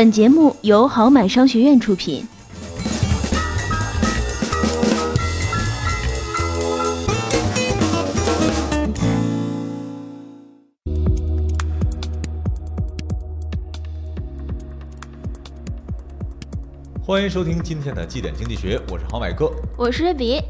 本节目由好买商学院出品。欢迎收听今天的绩点经济学，我是好买哥，我是比。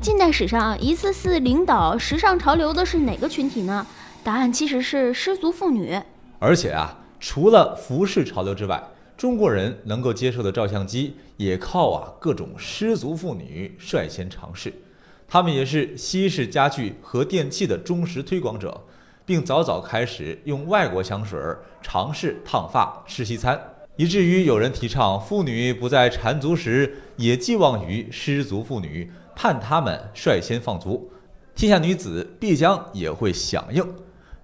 近代史上一次次领导时尚潮流的是哪个群体呢？答案其实是失足妇女。而且啊，除了服饰潮流之外，中国人能够接受的照相机也靠啊各种失足妇女率先尝试。他们也是西式家具和电器的忠实推广者，并早早开始用外国香水尝试烫发吃西餐。以至于有人提倡妇女不在缠足时也寄望于失足妇女，盼她们率先放足，天下女子必将也会响应。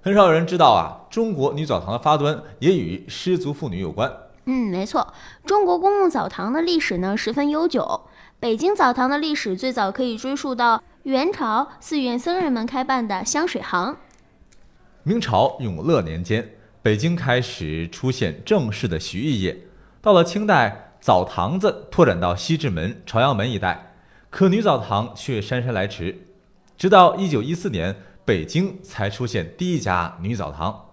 很少有人知道啊，中国女澡堂的发端也与失足妇女有关。嗯，没错，中国公共澡堂的历史呢十分悠久。北京澡堂的历史最早可以追溯到元朝寺院僧人们开办的香水行。明朝永乐年间。北京开始出现正式的洗浴业，到了清代，澡堂子拓展到西直门、朝阳门一带，可女澡堂却姗姗来迟。直到一九一四年，北京才出现第一家女澡堂。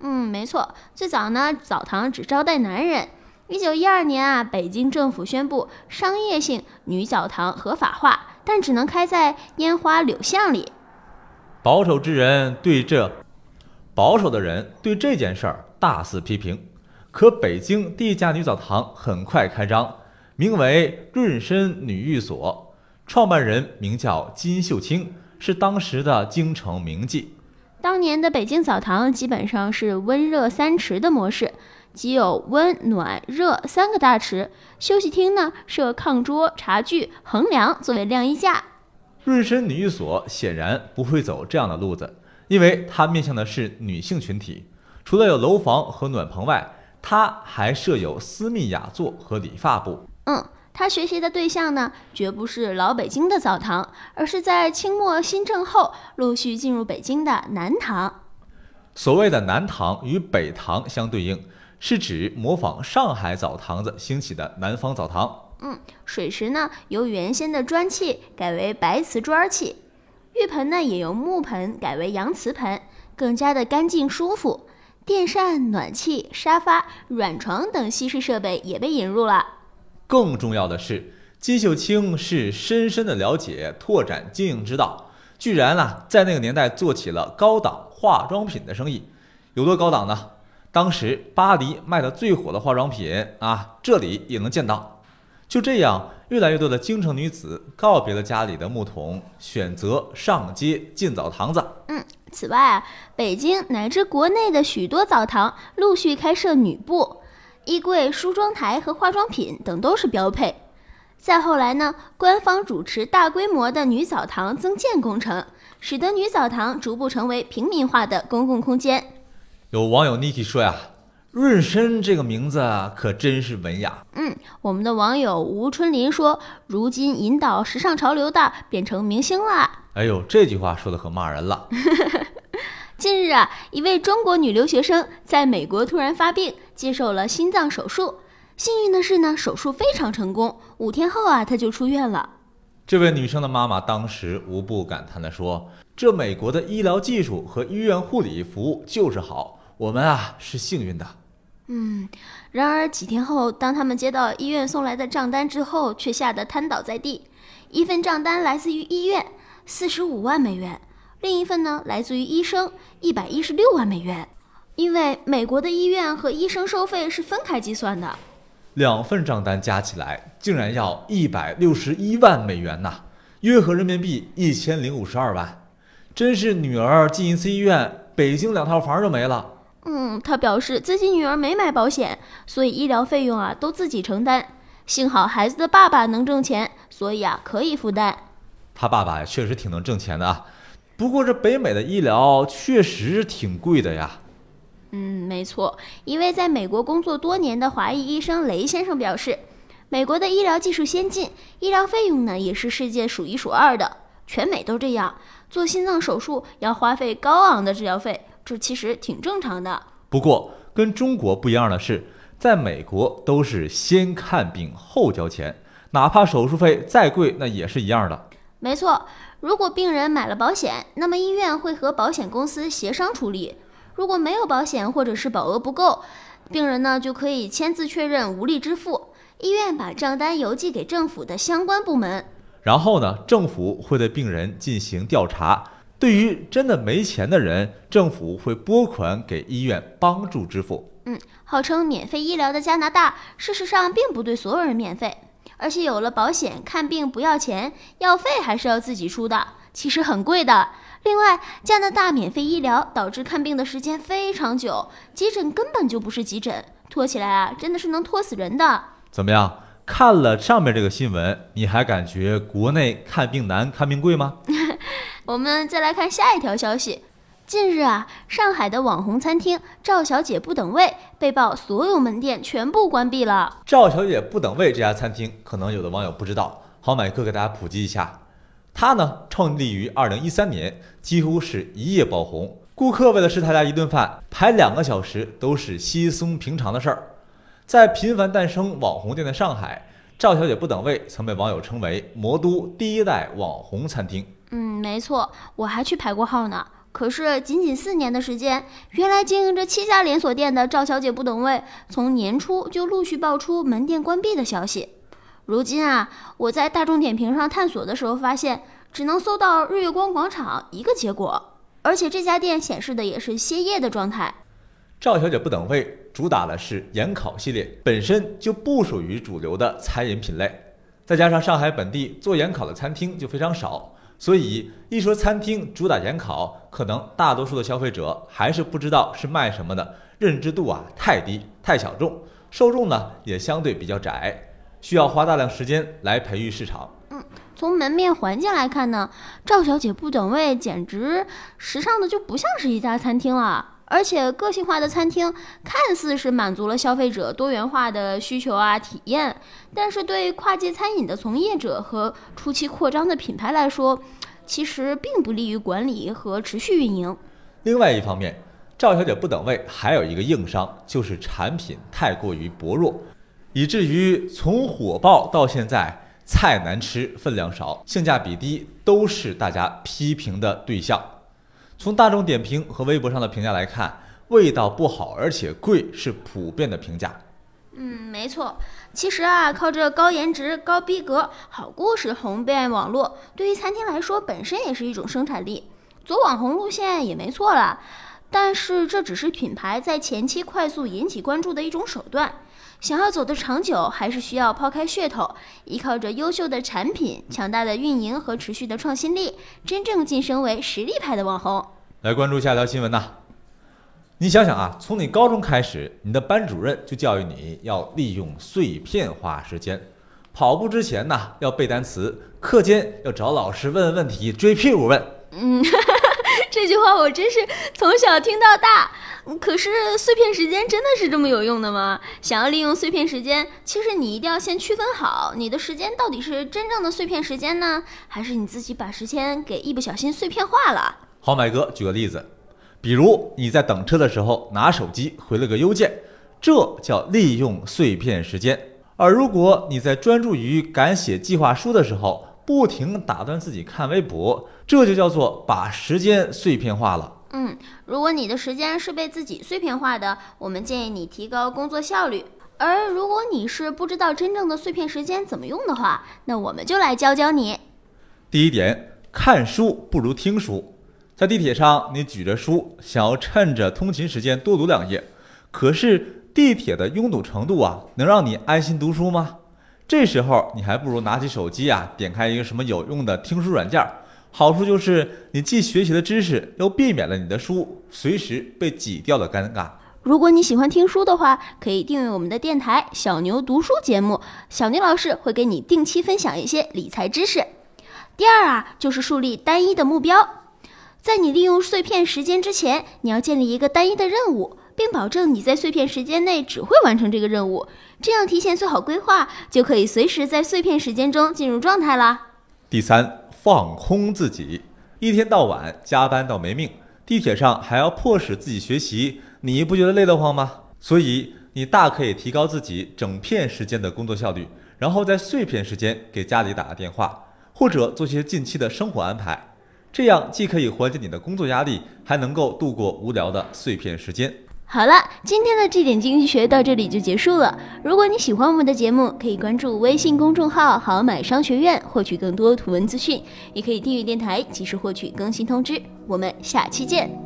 嗯，没错，最早呢，澡堂只招待男人。一九一二年啊，北京政府宣布商业性女澡堂合法化，但只能开在烟花柳巷里。保守之人对这。保守的人对这件事儿大肆批评，可北京第一家女澡堂很快开张，名为润身女浴所，创办人名叫金秀清，是当时的京城名妓。当年的北京澡堂基本上是温热三池的模式，即有温暖热三个大池，休息厅呢设炕桌、茶具、横梁作为晾衣架。润身女浴所显然不会走这样的路子。因为它面向的是女性群体，除了有楼房和暖棚外，它还设有私密雅座和理发部。嗯，他学习的对象呢，绝不是老北京的澡堂，而是在清末新政后陆续进入北京的南堂。所谓的南堂与北堂相对应，是指模仿上海澡堂子兴起的南方澡堂。嗯，水池呢，由原先的砖砌改为白瓷砖砌。浴盆呢，也由木盆改为洋瓷盆，更加的干净舒服。电扇、暖气、沙发、软床等西式设备也被引入了。更重要的是，金秀清是深深的了解拓展经营之道，居然啊，在那个年代做起了高档化妆品的生意。有多高档呢？当时巴黎卖的最火的化妆品啊，这里也能见到。就这样，越来越多的京城女子告别了家里的木桶，选择上街进澡堂子。嗯，此外啊，北京乃至国内的许多澡堂陆续开设女部，衣柜、梳妆台和化妆品等都是标配。再后来呢，官方主持大规模的女澡堂增建工程，使得女澡堂逐步成为平民化的公共空间。有网友 Niki 说呀。润身这个名字可真是文雅。嗯，我们的网友吴春林说：“如今引导时尚潮流的变成明星了。”哎呦，这句话说的可骂人了。近日啊，一位中国女留学生在美国突然发病，接受了心脏手术。幸运的是呢，手术非常成功，五天后啊，她就出院了。这位女生的妈妈当时无不感叹地说：“这美国的医疗技术和医院护理服务就是好，我们啊是幸运的。”嗯，然而几天后，当他们接到医院送来的账单之后，却吓得瘫倒在地。一份账单来自于医院，四十五万美元；另一份呢，来自于医生，一百一十六万美元。因为美国的医院和医生收费是分开计算的，两份账单加起来竟然要一百六十一万美元呐，约合人民币一千零五十二万。真是女儿进一次医院，北京两套房就没了。嗯，他表示自己女儿没买保险，所以医疗费用啊都自己承担。幸好孩子的爸爸能挣钱，所以啊可以负担。他爸爸确实挺能挣钱的啊，不过这北美的医疗确实挺贵的呀。嗯，没错。一位在美国工作多年的华裔医生雷先生表示，美国的医疗技术先进，医疗费用呢也是世界数一数二的，全美都这样。做心脏手术要花费高昂的治疗费。这其实挺正常的。不过跟中国不一样的是，在美国都是先看病后交钱，哪怕手术费再贵，那也是一样的。没错，如果病人买了保险，那么医院会和保险公司协商处理；如果没有保险或者是保额不够，病人呢就可以签字确认无力支付，医院把账单邮寄给政府的相关部门。然后呢，政府会对病人进行调查。对于真的没钱的人，政府会拨款给医院帮助支付。嗯，号称免费医疗的加拿大，事实上并不对所有人免费，而且有了保险，看病不要钱，药费还是要自己出的，其实很贵的。另外，加拿大免费医疗导致看病的时间非常久，急诊根本就不是急诊，拖起来啊，真的是能拖死人的。怎么样？看了上面这个新闻，你还感觉国内看病难、看病贵吗？我们再来看下一条消息。近日啊，上海的网红餐厅“赵小姐不等位”被曝所有门店全部关闭了。赵小姐不等位这家餐厅，可能有的网友不知道，好买哥给大家普及一下。它呢，创立于二零一三年，几乎是一夜爆红。顾客为了吃他家一顿饭，排两个小时都是稀松平常的事儿。在频繁诞生网红店的上海，赵小姐不等位曾被网友称为“魔都第一代网红餐厅”。嗯，没错，我还去排过号呢。可是仅仅四年的时间，原来经营着七家连锁店的赵小姐不等位，从年初就陆续爆出门店关闭的消息。如今啊，我在大众点评上探索的时候，发现只能搜到日月光广场一个结果，而且这家店显示的也是歇业的状态。赵小姐不等位主打的是盐烤系列，本身就不属于主流的餐饮品类，再加上上海本地做盐烤的餐厅就非常少。所以一说餐厅主打盐烤，可能大多数的消费者还是不知道是卖什么的，认知度啊太低太小众，受众呢也相对比较窄，需要花大量时间来培育市场。嗯，从门面环境来看呢，赵小姐不等位简直时尚的就不像是一家餐厅了。而且个性化的餐厅看似是满足了消费者多元化的需求啊体验，但是对跨界餐饮的从业者和初期扩张的品牌来说，其实并不利于管理和持续运营。另外一方面，赵小姐不等位还有一个硬伤，就是产品太过于薄弱，以至于从火爆到现在，菜难吃、分量少、性价比低，都是大家批评的对象。从大众点评和微博上的评价来看，味道不好而且贵是普遍的评价。嗯，没错。其实啊，靠着高颜值、高逼格、好故事红遍网络，对于餐厅来说本身也是一种生产力。走网红路线也没错啦，但是这只是品牌在前期快速引起关注的一种手段。想要走得长久，还是需要抛开噱头，依靠着优秀的产品、强大的运营和持续的创新力，真正晋升为实力派的网红。来关注下条新闻呐！你想想啊，从你高中开始，你的班主任就教育你要利用碎片化时间。跑步之前呢，要背单词；课间要找老师问问题，追屁股问。嗯，这句话我真是从小听到大。可是碎片时间真的是这么有用的吗？想要利用碎片时间，其实你一定要先区分好你的时间到底是真正的碎片时间呢，还是你自己把时间给一不小心碎片化了？好，买哥举个例子，比如你在等车的时候拿手机回了个邮件，这叫利用碎片时间；而如果你在专注于赶写计划书的时候，不停打断自己看微博，这就叫做把时间碎片化了。嗯，如果你的时间是被自己碎片化的，我们建议你提高工作效率；而如果你是不知道真正的碎片时间怎么用的话，那我们就来教教你。第一点，看书不如听书。在地铁上，你举着书，想要趁着通勤时间多读两页，可是地铁的拥堵程度啊，能让你安心读书吗？这时候你还不如拿起手机啊，点开一个什么有用的听书软件。好处就是你既学习了知识，又避免了你的书随时被挤掉的尴尬。如果你喜欢听书的话，可以订阅我们的电台《小牛读书》节目，小牛老师会给你定期分享一些理财知识。第二啊，就是树立单一的目标。在你利用碎片时间之前，你要建立一个单一的任务，并保证你在碎片时间内只会完成这个任务。这样提前做好规划，就可以随时在碎片时间中进入状态啦。第三，放空自己，一天到晚加班到没命，地铁上还要迫使自己学习，你不觉得累得慌吗？所以你大可以提高自己整片时间的工作效率，然后在碎片时间给家里打个电话，或者做些近期的生活安排。这样既可以缓解你的工作压力，还能够度过无聊的碎片时间。好了，今天的这点经济学到这里就结束了。如果你喜欢我们的节目，可以关注微信公众号“好买商学院”，获取更多图文资讯，也可以订阅电台，及时获取更新通知。我们下期见。